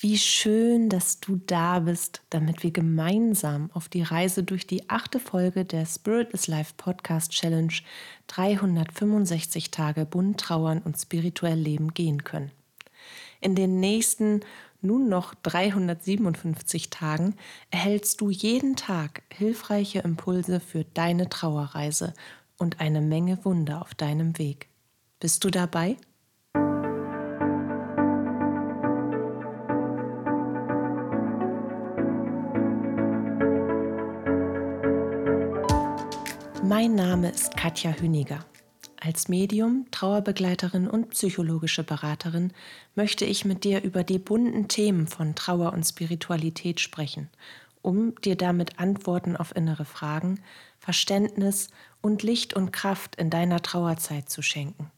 Wie schön, dass du da bist, damit wir gemeinsam auf die Reise durch die achte Folge der Spirit is Life Podcast Challenge 365 Tage bunt trauern und spirituell leben gehen können. In den nächsten nun noch 357 Tagen erhältst du jeden Tag hilfreiche Impulse für deine Trauerreise und eine Menge Wunder auf deinem Weg. Bist du dabei? Mein Name ist Katja Hüniger. Als Medium, Trauerbegleiterin und psychologische Beraterin möchte ich mit dir über die bunten Themen von Trauer und Spiritualität sprechen, um dir damit Antworten auf innere Fragen, Verständnis und Licht und Kraft in deiner Trauerzeit zu schenken.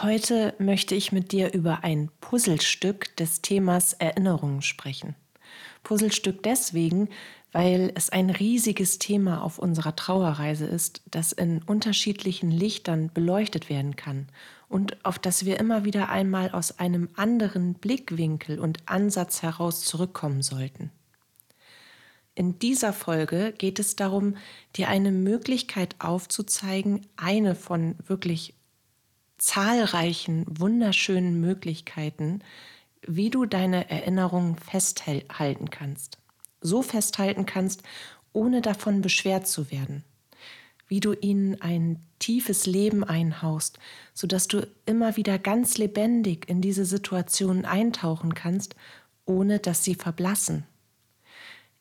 Heute möchte ich mit dir über ein Puzzlestück des Themas Erinnerungen sprechen. Puzzlestück deswegen, weil es ein riesiges Thema auf unserer Trauerreise ist, das in unterschiedlichen Lichtern beleuchtet werden kann und auf das wir immer wieder einmal aus einem anderen Blickwinkel und Ansatz heraus zurückkommen sollten. In dieser Folge geht es darum, dir eine Möglichkeit aufzuzeigen, eine von wirklich zahlreichen, wunderschönen Möglichkeiten, wie du deine Erinnerungen festhalten kannst so festhalten kannst, ohne davon beschwert zu werden. Wie du ihnen ein tiefes Leben einhaust, sodass du immer wieder ganz lebendig in diese Situationen eintauchen kannst, ohne dass sie verblassen.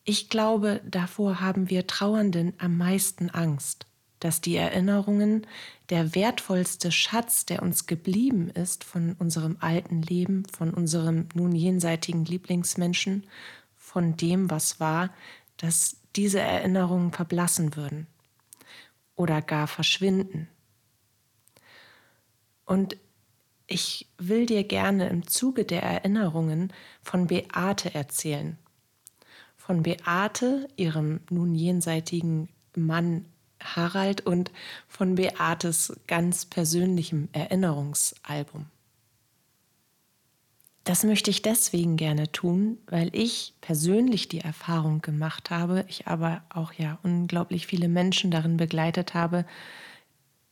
Ich glaube, davor haben wir Trauernden am meisten Angst, dass die Erinnerungen, der wertvollste Schatz, der uns geblieben ist von unserem alten Leben, von unserem nun jenseitigen Lieblingsmenschen, von dem, was war, dass diese Erinnerungen verblassen würden oder gar verschwinden. Und ich will dir gerne im Zuge der Erinnerungen von Beate erzählen. Von Beate, ihrem nun jenseitigen Mann Harald und von Beates ganz persönlichem Erinnerungsalbum. Das möchte ich deswegen gerne tun, weil ich persönlich die Erfahrung gemacht habe, ich aber auch ja unglaublich viele Menschen darin begleitet habe,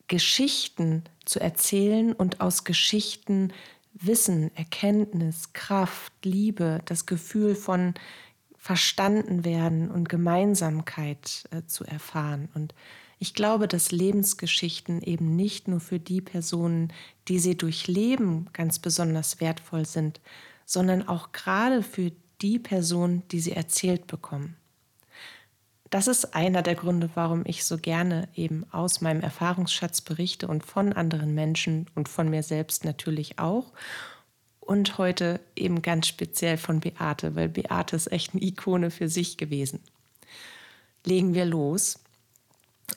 Geschichten zu erzählen und aus Geschichten Wissen, Erkenntnis, Kraft, Liebe, das Gefühl von verstanden werden und Gemeinsamkeit äh, zu erfahren. Und ich glaube, dass Lebensgeschichten eben nicht nur für die Personen, die sie durchleben, ganz besonders wertvoll sind, sondern auch gerade für die Personen, die sie erzählt bekommen. Das ist einer der Gründe, warum ich so gerne eben aus meinem Erfahrungsschatz berichte und von anderen Menschen und von mir selbst natürlich auch. Und heute eben ganz speziell von Beate, weil Beate ist echt eine Ikone für sich gewesen. Legen wir los.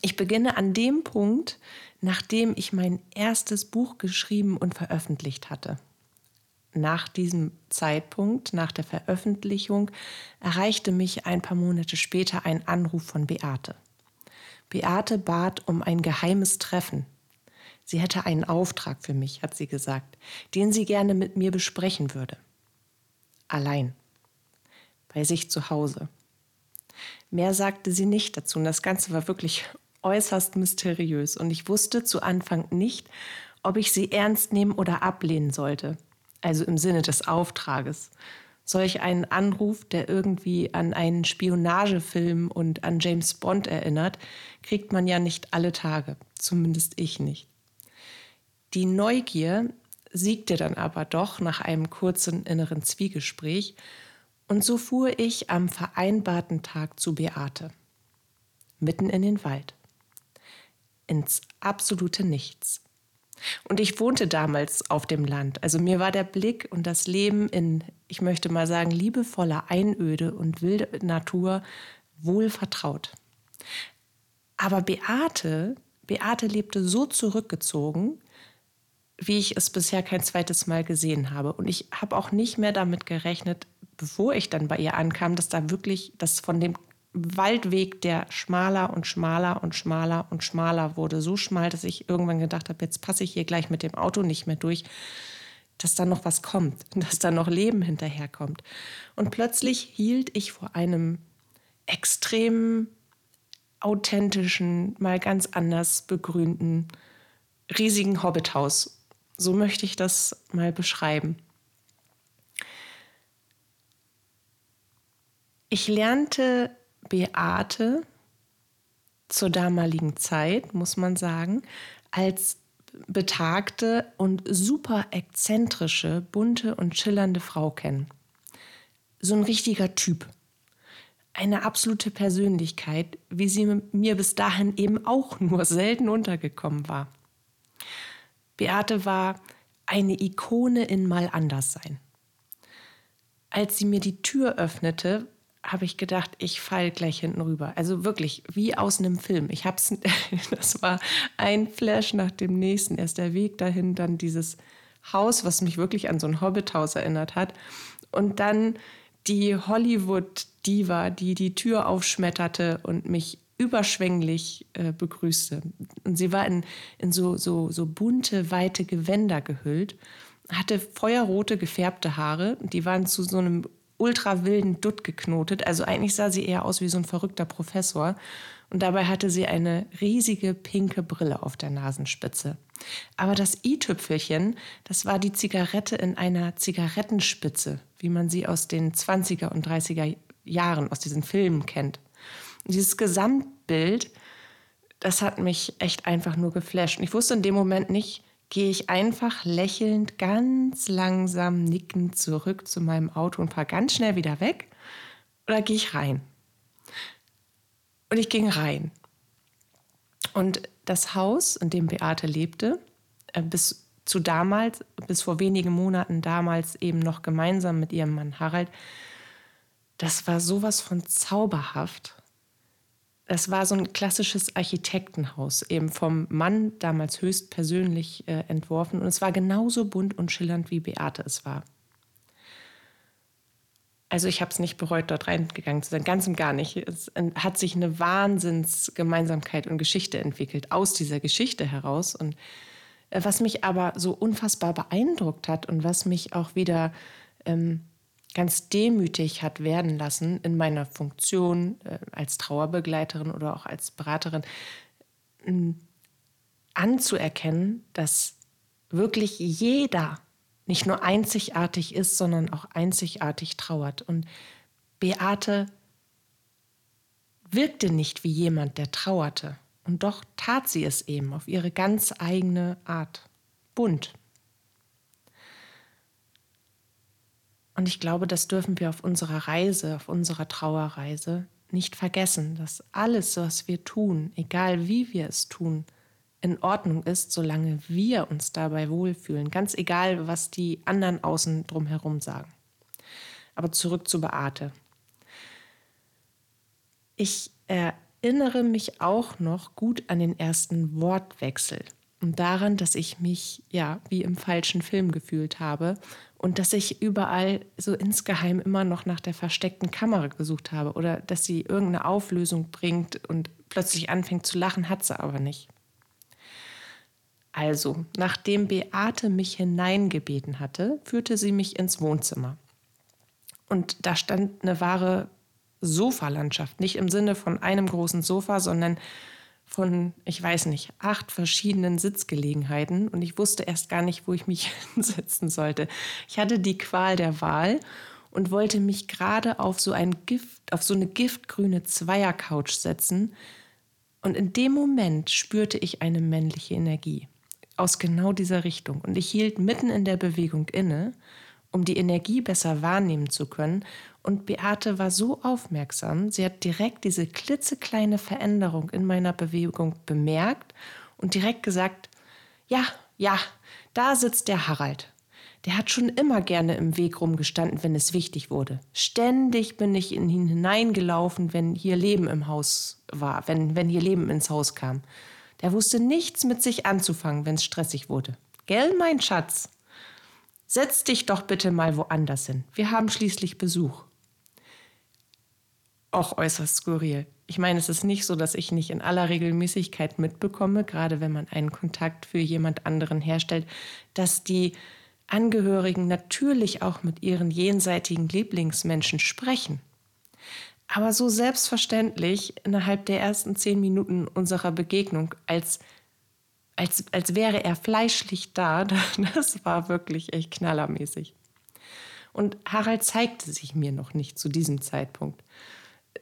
Ich beginne an dem Punkt, nachdem ich mein erstes Buch geschrieben und veröffentlicht hatte. Nach diesem Zeitpunkt, nach der Veröffentlichung, erreichte mich ein paar Monate später ein Anruf von Beate. Beate bat um ein geheimes Treffen. Sie hätte einen Auftrag für mich, hat sie gesagt, den sie gerne mit mir besprechen würde. Allein. Bei sich zu Hause. Mehr sagte sie nicht dazu. Und das Ganze war wirklich äußerst mysteriös. Und ich wusste zu Anfang nicht, ob ich sie ernst nehmen oder ablehnen sollte, also im Sinne des Auftrages. Solch einen Anruf, der irgendwie an einen Spionagefilm und an James Bond erinnert, kriegt man ja nicht alle Tage, zumindest ich nicht. Die Neugier siegte dann aber doch nach einem kurzen inneren Zwiegespräch und so fuhr ich am vereinbarten Tag zu Beate, mitten in den Wald ins absolute Nichts. Und ich wohnte damals auf dem Land. Also mir war der Blick und das Leben in, ich möchte mal sagen, liebevoller Einöde und wilde Natur wohl vertraut. Aber Beate, Beate lebte so zurückgezogen, wie ich es bisher kein zweites Mal gesehen habe. Und ich habe auch nicht mehr damit gerechnet, bevor ich dann bei ihr ankam, dass da wirklich das von dem Waldweg, der schmaler und schmaler und schmaler und schmaler wurde. So schmal, dass ich irgendwann gedacht habe, jetzt passe ich hier gleich mit dem Auto nicht mehr durch. dass da noch was kommt, dass da noch Leben hinterherkommt. Und plötzlich hielt ich vor einem extrem authentischen, mal ganz anders begrünten, riesigen Hobbithaus. So möchte ich das mal beschreiben. Ich lernte Beate zur damaligen Zeit, muss man sagen, als betagte und super exzentrische, bunte und schillernde Frau kennen. So ein richtiger Typ. Eine absolute Persönlichkeit, wie sie mir bis dahin eben auch nur selten untergekommen war. Beate war eine Ikone in mal anders sein. Als sie mir die Tür öffnete, habe ich gedacht, ich falle gleich hinten rüber. Also wirklich wie aus einem Film. Ich hab's, das war ein Flash nach dem nächsten. Erst der Weg dahin, dann dieses Haus, was mich wirklich an so ein Hobbithaus erinnert hat. Und dann die Hollywood-Diva, die die Tür aufschmetterte und mich überschwänglich äh, begrüßte. Und sie war in, in so, so, so bunte, weite Gewänder gehüllt, hatte feuerrote, gefärbte Haare. Die waren zu so einem ultra wilden Dutt geknotet. Also eigentlich sah sie eher aus wie so ein verrückter Professor. Und dabei hatte sie eine riesige pinke Brille auf der Nasenspitze. Aber das i-Tüpfelchen, das war die Zigarette in einer Zigarettenspitze, wie man sie aus den 20er und 30er Jahren, aus diesen Filmen kennt. Und dieses Gesamtbild, das hat mich echt einfach nur geflasht. Und ich wusste in dem Moment nicht, gehe ich einfach lächelnd, ganz langsam nickend zurück zu meinem Auto und fahre ganz schnell wieder weg? Oder gehe ich rein? Und ich ging rein. Und das Haus, in dem Beate lebte, äh, bis zu damals, bis vor wenigen Monaten damals eben noch gemeinsam mit ihrem Mann Harald, das war sowas von zauberhaft es war so ein klassisches Architektenhaus, eben vom Mann damals höchstpersönlich äh, entworfen. Und es war genauso bunt und schillernd, wie Beate es war. Also ich habe es nicht bereut, dort reingegangen zu sein, ganz und gar nicht. Es hat sich eine Wahnsinnsgemeinsamkeit und Geschichte entwickelt aus dieser Geschichte heraus. Und äh, was mich aber so unfassbar beeindruckt hat und was mich auch wieder ähm, ganz demütig hat werden lassen in meiner Funktion äh, als Trauerbegleiterin oder auch als Beraterin, äh, anzuerkennen, dass wirklich jeder nicht nur einzigartig ist, sondern auch einzigartig trauert. Und Beate wirkte nicht wie jemand, der trauerte. Und doch tat sie es eben auf ihre ganz eigene Art. Bunt, Und ich glaube, das dürfen wir auf unserer Reise, auf unserer Trauerreise nicht vergessen, dass alles, was wir tun, egal wie wir es tun, in Ordnung ist, solange wir uns dabei wohlfühlen, ganz egal, was die anderen außen drumherum sagen. Aber zurück zu Beate. Ich erinnere mich auch noch gut an den ersten Wortwechsel und daran, dass ich mich ja wie im falschen Film gefühlt habe und dass ich überall so insgeheim immer noch nach der versteckten Kamera gesucht habe oder dass sie irgendeine Auflösung bringt und plötzlich anfängt zu lachen, hat sie aber nicht. Also, nachdem Beate mich hineingebeten hatte, führte sie mich ins Wohnzimmer. Und da stand eine wahre Sofalandschaft, nicht im Sinne von einem großen Sofa, sondern von, ich weiß nicht, acht verschiedenen Sitzgelegenheiten und ich wusste erst gar nicht, wo ich mich hinsetzen sollte. Ich hatte die Qual der Wahl und wollte mich gerade auf so ein Gift, auf so eine giftgrüne Zweiercouch setzen. Und in dem Moment spürte ich eine männliche Energie aus genau dieser Richtung. Und ich hielt mitten in der Bewegung inne, um die Energie besser wahrnehmen zu können und Beate war so aufmerksam, sie hat direkt diese klitzekleine Veränderung in meiner Bewegung bemerkt und direkt gesagt, ja, ja, da sitzt der Harald. Der hat schon immer gerne im Weg rumgestanden, wenn es wichtig wurde. Ständig bin ich in ihn hineingelaufen, wenn hier Leben im Haus war, wenn, wenn hier Leben ins Haus kam. Der wusste nichts mit sich anzufangen, wenn es stressig wurde. Gell, mein Schatz? Setz dich doch bitte mal woanders hin. Wir haben schließlich Besuch auch äußerst skurril. Ich meine, es ist nicht so, dass ich nicht in aller Regelmäßigkeit mitbekomme, gerade wenn man einen Kontakt für jemand anderen herstellt, dass die Angehörigen natürlich auch mit ihren jenseitigen Lieblingsmenschen sprechen. Aber so selbstverständlich innerhalb der ersten zehn Minuten unserer Begegnung, als, als, als wäre er fleischlich da, das war wirklich echt knallermäßig. Und Harald zeigte sich mir noch nicht zu diesem Zeitpunkt.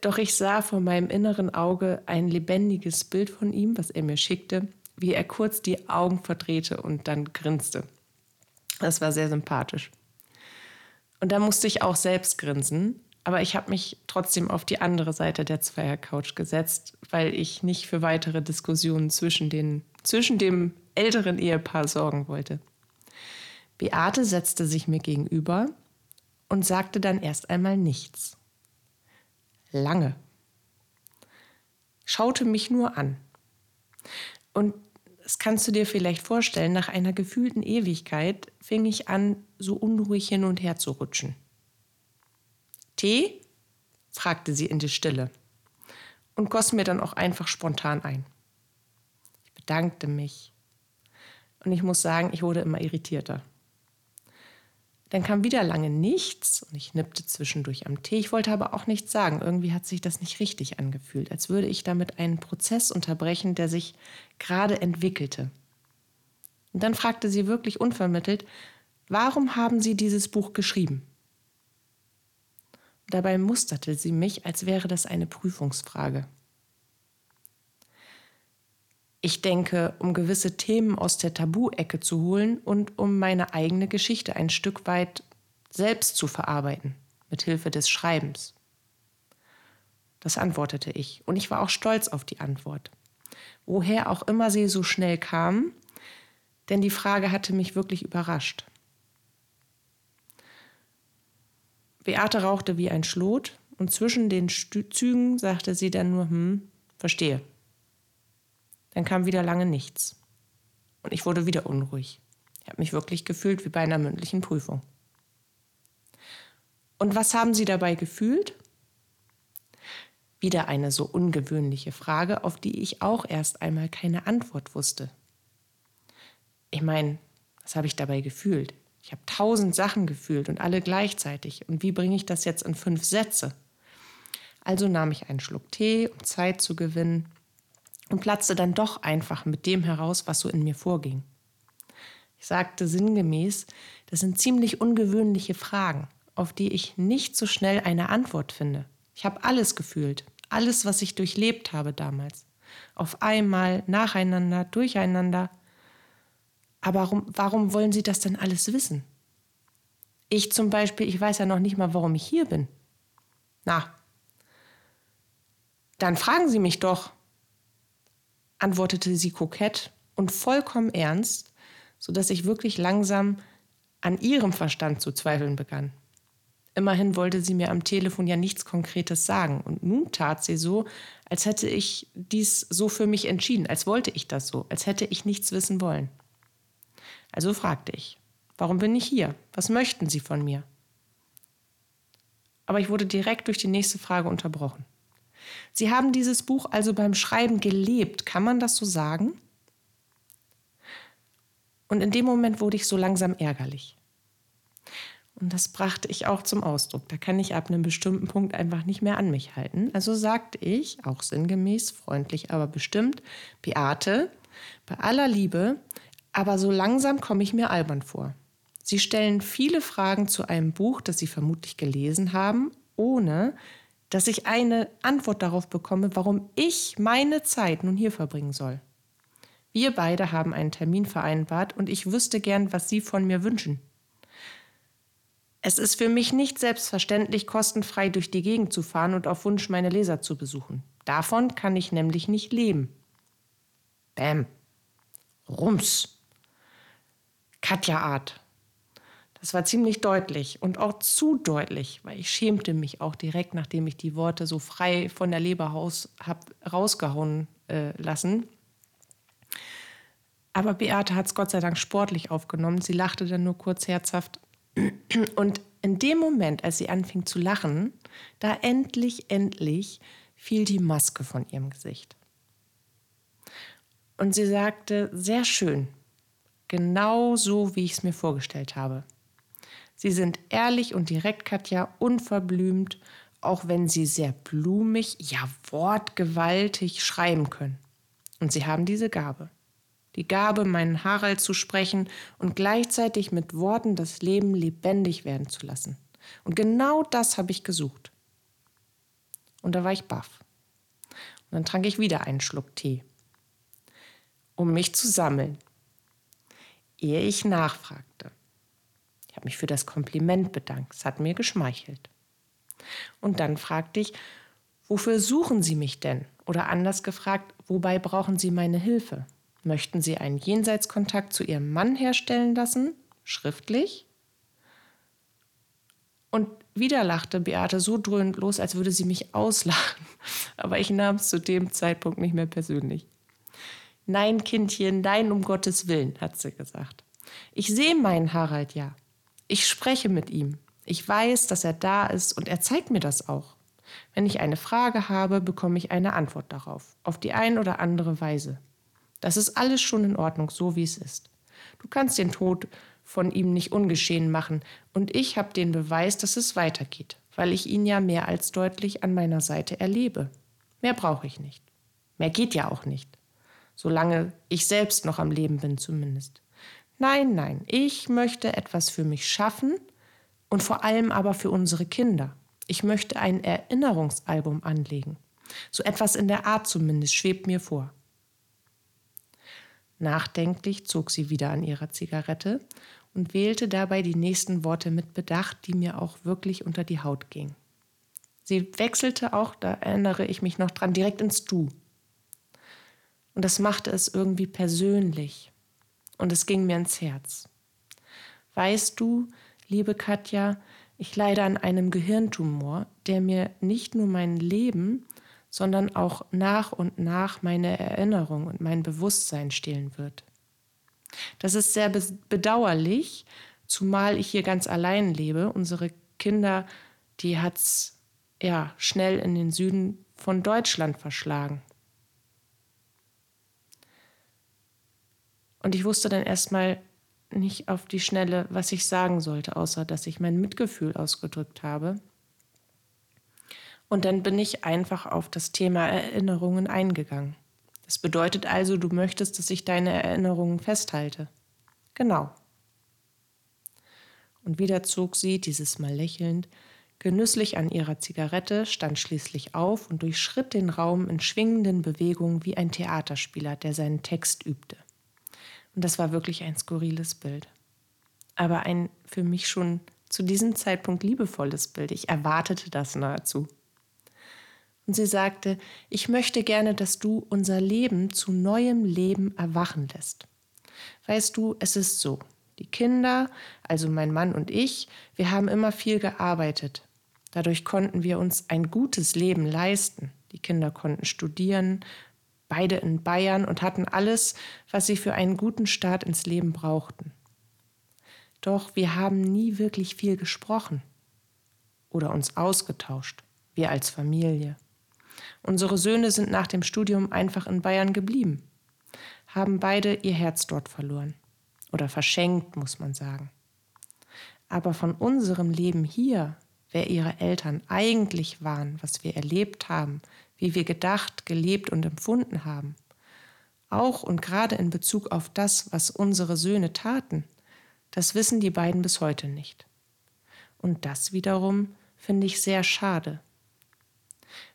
Doch ich sah vor meinem inneren Auge ein lebendiges Bild von ihm, was er mir schickte, wie er kurz die Augen verdrehte und dann grinste. Das war sehr sympathisch. Und da musste ich auch selbst grinsen, aber ich habe mich trotzdem auf die andere Seite der Zweiercouch gesetzt, weil ich nicht für weitere Diskussionen zwischen, den, zwischen dem älteren Ehepaar sorgen wollte. Beate setzte sich mir gegenüber und sagte dann erst einmal nichts. Lange. Schaute mich nur an. Und das kannst du dir vielleicht vorstellen, nach einer gefühlten Ewigkeit fing ich an, so unruhig hin und her zu rutschen. Tee? fragte sie in die Stille und goss mir dann auch einfach spontan ein. Ich bedankte mich und ich muss sagen, ich wurde immer irritierter. Dann kam wieder lange nichts und ich nippte zwischendurch am Tee. Ich wollte aber auch nichts sagen. Irgendwie hat sich das nicht richtig angefühlt, als würde ich damit einen Prozess unterbrechen, der sich gerade entwickelte. Und dann fragte sie wirklich unvermittelt, warum haben Sie dieses Buch geschrieben? Dabei musterte sie mich, als wäre das eine Prüfungsfrage. Ich denke, um gewisse Themen aus der Tabu-Ecke zu holen und um meine eigene Geschichte ein Stück weit selbst zu verarbeiten, mit Hilfe des Schreibens. Das antwortete ich, und ich war auch stolz auf die Antwort. Woher auch immer sie so schnell kam, denn die Frage hatte mich wirklich überrascht. Beate rauchte wie ein Schlot und zwischen den Stü Zügen sagte sie dann nur, hm, verstehe. Dann kam wieder lange nichts. Und ich wurde wieder unruhig. Ich habe mich wirklich gefühlt wie bei einer mündlichen Prüfung. Und was haben Sie dabei gefühlt? Wieder eine so ungewöhnliche Frage, auf die ich auch erst einmal keine Antwort wusste. Ich meine, was habe ich dabei gefühlt? Ich habe tausend Sachen gefühlt und alle gleichzeitig. Und wie bringe ich das jetzt in fünf Sätze? Also nahm ich einen Schluck Tee, um Zeit zu gewinnen, und platzte dann doch einfach mit dem heraus, was so in mir vorging. Ich sagte sinngemäß, das sind ziemlich ungewöhnliche Fragen, auf die ich nicht so schnell eine Antwort finde. Ich habe alles gefühlt, alles, was ich durchlebt habe damals. Auf einmal, nacheinander, durcheinander. Aber warum, warum wollen Sie das denn alles wissen? Ich zum Beispiel, ich weiß ja noch nicht mal, warum ich hier bin. Na, dann fragen Sie mich doch, antwortete sie kokett und vollkommen ernst, sodass ich wirklich langsam an ihrem Verstand zu zweifeln begann. Immerhin wollte sie mir am Telefon ja nichts Konkretes sagen, und nun tat sie so, als hätte ich dies so für mich entschieden, als wollte ich das so, als hätte ich nichts wissen wollen. Also fragte ich, warum bin ich hier? Was möchten Sie von mir? Aber ich wurde direkt durch die nächste Frage unterbrochen. Sie haben dieses Buch also beim Schreiben gelebt, kann man das so sagen? Und in dem Moment wurde ich so langsam ärgerlich. Und das brachte ich auch zum Ausdruck. Da kann ich ab einem bestimmten Punkt einfach nicht mehr an mich halten. Also sagte ich, auch sinngemäß, freundlich, aber bestimmt, Beate, bei aller Liebe, aber so langsam komme ich mir albern vor. Sie stellen viele Fragen zu einem Buch, das Sie vermutlich gelesen haben, ohne dass ich eine Antwort darauf bekomme, warum ich meine Zeit nun hier verbringen soll. Wir beide haben einen Termin vereinbart und ich wüsste gern, was Sie von mir wünschen. Es ist für mich nicht selbstverständlich, kostenfrei durch die Gegend zu fahren und auf Wunsch meine Leser zu besuchen. Davon kann ich nämlich nicht leben. Bäm. Rums. Katja Art. Das war ziemlich deutlich und auch zu deutlich, weil ich schämte mich auch direkt, nachdem ich die Worte so frei von der Leber raus, rausgehauen äh, lassen. Aber Beate hat es Gott sei Dank sportlich aufgenommen. Sie lachte dann nur kurz herzhaft. Und in dem Moment, als sie anfing zu lachen, da endlich, endlich fiel die Maske von ihrem Gesicht. Und sie sagte, sehr schön, Genau so, wie ich es mir vorgestellt habe. Sie sind ehrlich und direkt, Katja, unverblümt, auch wenn sie sehr blumig, ja wortgewaltig schreiben können. Und sie haben diese Gabe. Die Gabe, meinen Harald zu sprechen und gleichzeitig mit Worten das Leben lebendig werden zu lassen. Und genau das habe ich gesucht. Und da war ich baff. Und dann trank ich wieder einen Schluck Tee, um mich zu sammeln, ehe ich nachfragte. Ich habe mich für das Kompliment bedankt. Es hat mir geschmeichelt. Und dann fragte ich, wofür suchen Sie mich denn? Oder anders gefragt, wobei brauchen Sie meine Hilfe? Möchten Sie einen Jenseitskontakt zu Ihrem Mann herstellen lassen? Schriftlich? Und wieder lachte Beate so dröhnend los, als würde sie mich auslachen. Aber ich nahm es zu dem Zeitpunkt nicht mehr persönlich. Nein, Kindchen, nein, um Gottes Willen, hat sie gesagt. Ich sehe meinen Harald ja. Ich spreche mit ihm. Ich weiß, dass er da ist und er zeigt mir das auch. Wenn ich eine Frage habe, bekomme ich eine Antwort darauf, auf die ein oder andere Weise. Das ist alles schon in Ordnung, so wie es ist. Du kannst den Tod von ihm nicht ungeschehen machen, und ich habe den Beweis, dass es weitergeht, weil ich ihn ja mehr als deutlich an meiner Seite erlebe. Mehr brauche ich nicht. Mehr geht ja auch nicht. Solange ich selbst noch am Leben bin zumindest. Nein, nein, ich möchte etwas für mich schaffen und vor allem aber für unsere Kinder. Ich möchte ein Erinnerungsalbum anlegen. So etwas in der Art zumindest schwebt mir vor. Nachdenklich zog sie wieder an ihrer Zigarette und wählte dabei die nächsten Worte mit Bedacht, die mir auch wirklich unter die Haut gingen. Sie wechselte auch, da erinnere ich mich noch dran, direkt ins Du. Und das machte es irgendwie persönlich. Und es ging mir ins Herz. Weißt du, liebe Katja, ich leide an einem Gehirntumor, der mir nicht nur mein Leben, sondern auch nach und nach meine Erinnerung und mein Bewusstsein stehlen wird. Das ist sehr bedauerlich, zumal ich hier ganz allein lebe. Unsere Kinder, die hat's ja schnell in den Süden von Deutschland verschlagen. Und ich wusste dann erstmal nicht auf die Schnelle, was ich sagen sollte, außer dass ich mein Mitgefühl ausgedrückt habe. Und dann bin ich einfach auf das Thema Erinnerungen eingegangen. Das bedeutet also, du möchtest, dass ich deine Erinnerungen festhalte. Genau. Und wieder zog sie, dieses Mal lächelnd, genüsslich an ihrer Zigarette, stand schließlich auf und durchschritt den Raum in schwingenden Bewegungen wie ein Theaterspieler, der seinen Text übte. Und das war wirklich ein skurriles Bild. Aber ein für mich schon zu diesem Zeitpunkt liebevolles Bild. Ich erwartete das nahezu. Und sie sagte, ich möchte gerne, dass du unser Leben zu neuem Leben erwachen lässt. Weißt du, es ist so. Die Kinder, also mein Mann und ich, wir haben immer viel gearbeitet. Dadurch konnten wir uns ein gutes Leben leisten. Die Kinder konnten studieren, beide in Bayern und hatten alles, was sie für einen guten Start ins Leben brauchten. Doch wir haben nie wirklich viel gesprochen oder uns ausgetauscht, wir als Familie. Unsere Söhne sind nach dem Studium einfach in Bayern geblieben, haben beide ihr Herz dort verloren. Oder verschenkt, muss man sagen. Aber von unserem Leben hier, wer ihre Eltern eigentlich waren, was wir erlebt haben, wie wir gedacht, gelebt und empfunden haben, auch und gerade in Bezug auf das, was unsere Söhne taten, das wissen die beiden bis heute nicht. Und das wiederum finde ich sehr schade.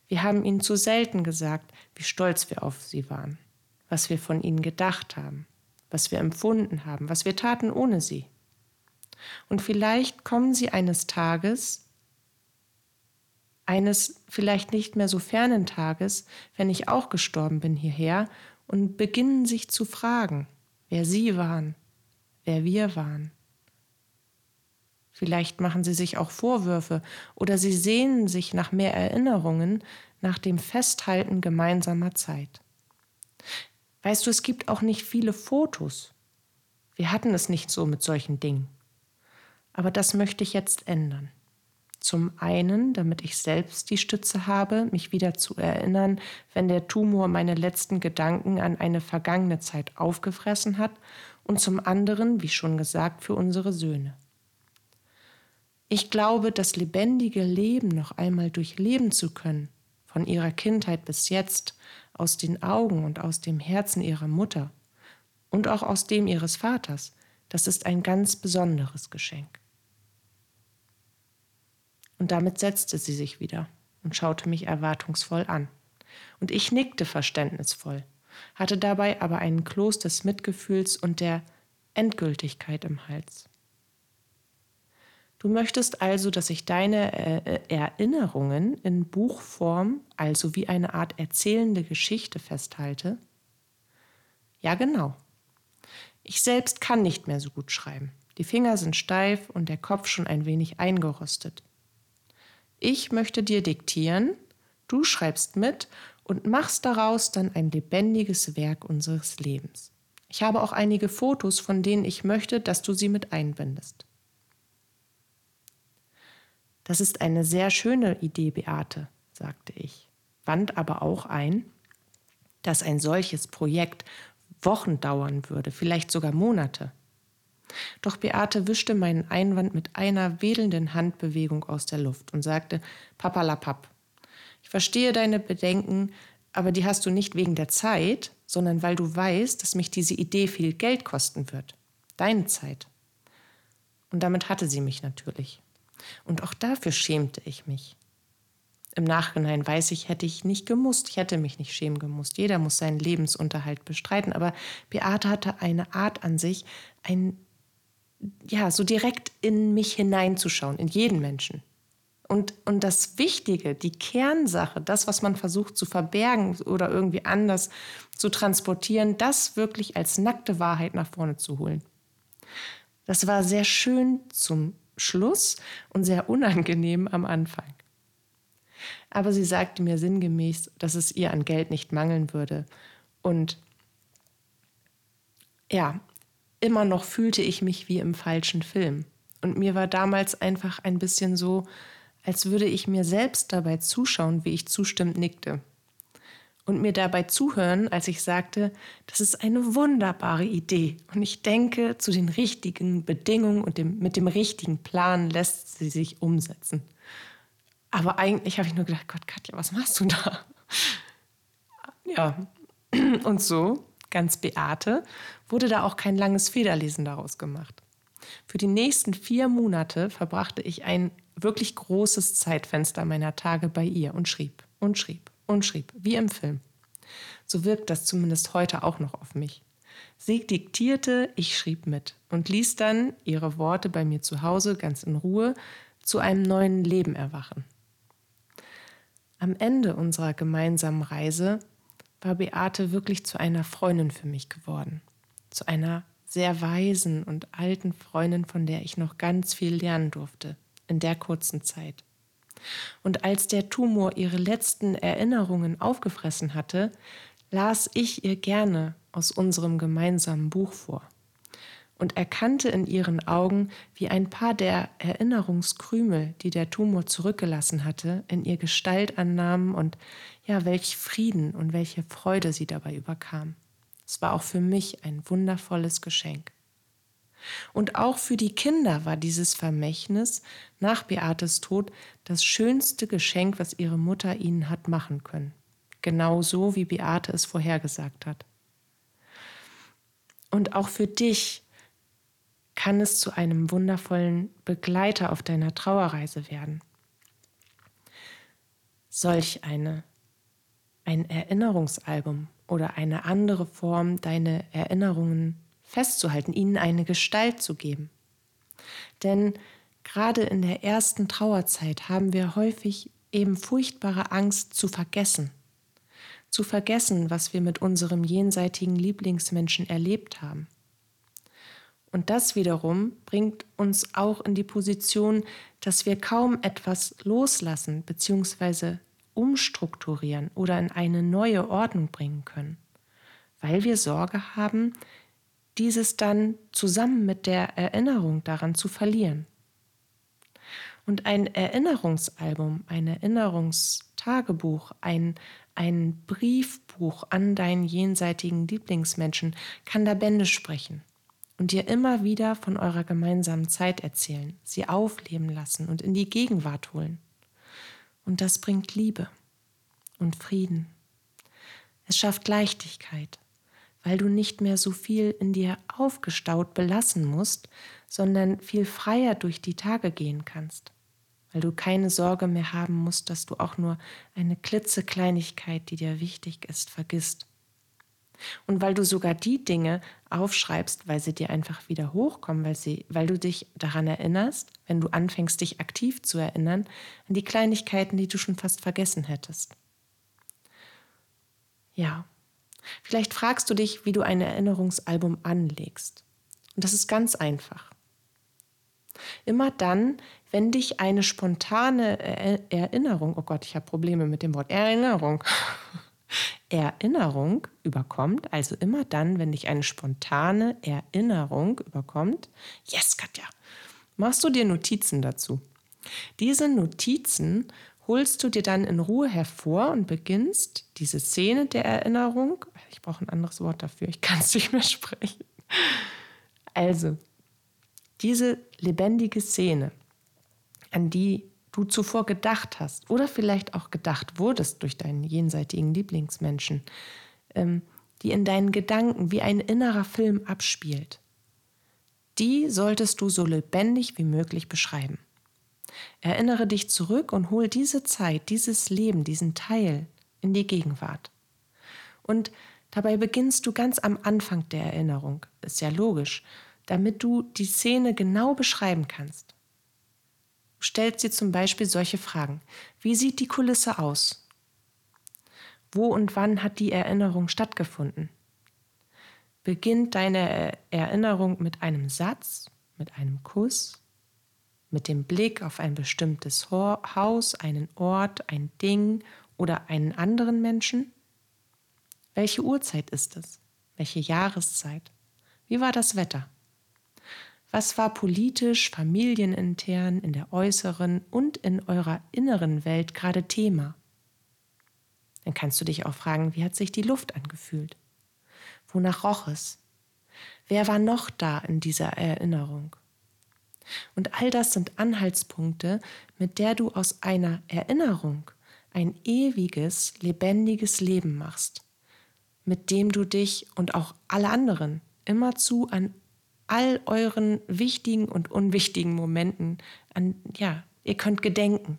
Wir haben ihnen zu selten gesagt, wie stolz wir auf sie waren, was wir von ihnen gedacht haben, was wir empfunden haben, was wir taten ohne sie. Und vielleicht kommen sie eines Tages, eines vielleicht nicht mehr so fernen Tages, wenn ich auch gestorben bin hierher, und beginnen sich zu fragen, wer sie waren, wer wir waren. Vielleicht machen sie sich auch Vorwürfe oder sie sehnen sich nach mehr Erinnerungen, nach dem Festhalten gemeinsamer Zeit. Weißt du, es gibt auch nicht viele Fotos. Wir hatten es nicht so mit solchen Dingen. Aber das möchte ich jetzt ändern. Zum einen, damit ich selbst die Stütze habe, mich wieder zu erinnern, wenn der Tumor meine letzten Gedanken an eine vergangene Zeit aufgefressen hat und zum anderen, wie schon gesagt, für unsere Söhne. Ich glaube, das lebendige Leben noch einmal durchleben zu können, von ihrer Kindheit bis jetzt, aus den Augen und aus dem Herzen ihrer Mutter und auch aus dem ihres Vaters, das ist ein ganz besonderes Geschenk. Und damit setzte sie sich wieder und schaute mich erwartungsvoll an. Und ich nickte verständnisvoll, hatte dabei aber einen Kloß des Mitgefühls und der Endgültigkeit im Hals. Du möchtest also, dass ich deine äh, Erinnerungen in Buchform, also wie eine Art erzählende Geschichte festhalte? Ja, genau. Ich selbst kann nicht mehr so gut schreiben. Die Finger sind steif und der Kopf schon ein wenig eingerostet. Ich möchte dir diktieren, du schreibst mit und machst daraus dann ein lebendiges Werk unseres Lebens. Ich habe auch einige Fotos, von denen ich möchte, dass du sie mit einbindest. Das ist eine sehr schöne Idee, Beate, sagte ich, wand aber auch ein, dass ein solches Projekt Wochen dauern würde, vielleicht sogar Monate. Doch Beate wischte meinen Einwand mit einer wedelnden Handbewegung aus der Luft und sagte: Papalapap, ich verstehe deine Bedenken, aber die hast du nicht wegen der Zeit, sondern weil du weißt, dass mich diese Idee viel Geld kosten wird. Deine Zeit. Und damit hatte sie mich natürlich. Und auch dafür schämte ich mich. Im Nachhinein weiß ich, hätte ich nicht gemusst, ich hätte mich nicht schämen gemusst. Jeder muss seinen Lebensunterhalt bestreiten, aber Beate hatte eine Art an sich, ein, ja, so direkt in mich hineinzuschauen, in jeden Menschen. Und, und das Wichtige, die Kernsache, das, was man versucht zu verbergen oder irgendwie anders zu transportieren, das wirklich als nackte Wahrheit nach vorne zu holen. Das war sehr schön zum Schluss und sehr unangenehm am Anfang. Aber sie sagte mir sinngemäß, dass es ihr an Geld nicht mangeln würde. Und ja, immer noch fühlte ich mich wie im falschen Film. Und mir war damals einfach ein bisschen so, als würde ich mir selbst dabei zuschauen, wie ich zustimmend nickte und mir dabei zuhören, als ich sagte, das ist eine wunderbare Idee und ich denke, zu den richtigen Bedingungen und dem, mit dem richtigen Plan lässt sie sich umsetzen. Aber eigentlich habe ich nur gedacht, Gott, Katja, was machst du da? Ja, und so, ganz Beate, wurde da auch kein langes Federlesen daraus gemacht. Für die nächsten vier Monate verbrachte ich ein wirklich großes Zeitfenster meiner Tage bei ihr und schrieb und schrieb und schrieb, wie im Film. So wirkt das zumindest heute auch noch auf mich. Sie diktierte, ich schrieb mit und ließ dann ihre Worte bei mir zu Hause ganz in Ruhe zu einem neuen Leben erwachen. Am Ende unserer gemeinsamen Reise war Beate wirklich zu einer Freundin für mich geworden, zu einer sehr weisen und alten Freundin, von der ich noch ganz viel lernen durfte in der kurzen Zeit. Und als der Tumor ihre letzten Erinnerungen aufgefressen hatte, las ich ihr gerne aus unserem gemeinsamen Buch vor und erkannte in ihren Augen, wie ein paar der Erinnerungskrümel, die der Tumor zurückgelassen hatte, in ihr Gestalt annahmen und ja, welch Frieden und welche Freude sie dabei überkam. Es war auch für mich ein wundervolles Geschenk. Und auch für die Kinder war dieses Vermächtnis nach Beates Tod das schönste Geschenk, was ihre Mutter ihnen hat machen können. Genau so, wie Beate es vorhergesagt hat. Und auch für dich kann es zu einem wundervollen Begleiter auf deiner Trauerreise werden. Solch eine, ein Erinnerungsalbum oder eine andere Form, deine Erinnerungen festzuhalten, ihnen eine Gestalt zu geben. Denn gerade in der ersten Trauerzeit haben wir häufig eben furchtbare Angst zu vergessen. Zu vergessen, was wir mit unserem jenseitigen Lieblingsmenschen erlebt haben. Und das wiederum bringt uns auch in die Position, dass wir kaum etwas loslassen bzw. umstrukturieren oder in eine neue Ordnung bringen können, weil wir Sorge haben, dieses dann zusammen mit der Erinnerung daran zu verlieren. Und ein Erinnerungsalbum, ein Erinnerungstagebuch, ein, ein Briefbuch an deinen jenseitigen Lieblingsmenschen kann da Bände sprechen. Und dir immer wieder von eurer gemeinsamen Zeit erzählen, sie aufleben lassen und in die Gegenwart holen. Und das bringt Liebe und Frieden. Es schafft Leichtigkeit, weil du nicht mehr so viel in dir aufgestaut belassen musst, sondern viel freier durch die Tage gehen kannst, weil du keine Sorge mehr haben musst, dass du auch nur eine klitzekleinigkeit, die dir wichtig ist, vergisst. Und weil du sogar die Dinge aufschreibst, weil sie dir einfach wieder hochkommen, weil, sie, weil du dich daran erinnerst, wenn du anfängst, dich aktiv zu erinnern, an die Kleinigkeiten, die du schon fast vergessen hättest. Ja, vielleicht fragst du dich, wie du ein Erinnerungsalbum anlegst. Und das ist ganz einfach. Immer dann, wenn dich eine spontane Erinnerung, oh Gott, ich habe Probleme mit dem Wort Erinnerung, Erinnerung überkommt, also immer dann, wenn dich eine spontane Erinnerung überkommt, yes, Katja, machst du dir Notizen dazu. Diese Notizen holst du dir dann in Ruhe hervor und beginnst diese Szene der Erinnerung, ich brauche ein anderes Wort dafür, ich kann es nicht mehr sprechen. Also, diese lebendige Szene, an die du zuvor gedacht hast oder vielleicht auch gedacht wurdest durch deinen jenseitigen Lieblingsmenschen, ähm, die in deinen Gedanken wie ein innerer Film abspielt, die solltest du so lebendig wie möglich beschreiben. Erinnere dich zurück und hol diese Zeit, dieses Leben, diesen Teil in die Gegenwart. Und dabei beginnst du ganz am Anfang der Erinnerung, ist ja logisch, damit du die Szene genau beschreiben kannst stellt sie zum Beispiel solche Fragen. Wie sieht die Kulisse aus? Wo und wann hat die Erinnerung stattgefunden? Beginnt deine Erinnerung mit einem Satz, mit einem Kuss, mit dem Blick auf ein bestimmtes Haus, einen Ort, ein Ding oder einen anderen Menschen? Welche Uhrzeit ist es? Welche Jahreszeit? Wie war das Wetter? Was war politisch, familienintern, in der äußeren und in eurer inneren Welt gerade Thema? Dann kannst du dich auch fragen, wie hat sich die Luft angefühlt? Wonach roch es? Wer war noch da in dieser Erinnerung? Und all das sind Anhaltspunkte, mit der du aus einer Erinnerung ein ewiges, lebendiges Leben machst, mit dem du dich und auch alle anderen immerzu an all euren wichtigen und unwichtigen Momenten an, ja, ihr könnt gedenken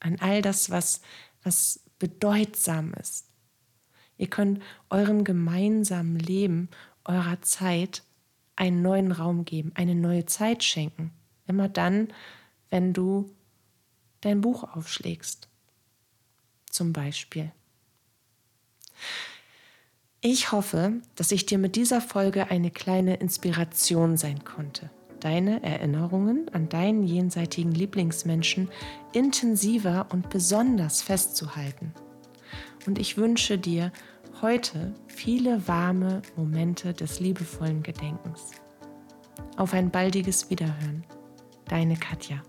an all das, was, was bedeutsam ist. Ihr könnt eurem gemeinsamen Leben, eurer Zeit einen neuen Raum geben, eine neue Zeit schenken. Immer dann, wenn du dein Buch aufschlägst. Zum Beispiel. Ich hoffe, dass ich dir mit dieser Folge eine kleine Inspiration sein konnte, deine Erinnerungen an deinen jenseitigen Lieblingsmenschen intensiver und besonders festzuhalten. Und ich wünsche dir heute viele warme Momente des liebevollen Gedenkens. Auf ein baldiges Wiederhören. Deine Katja.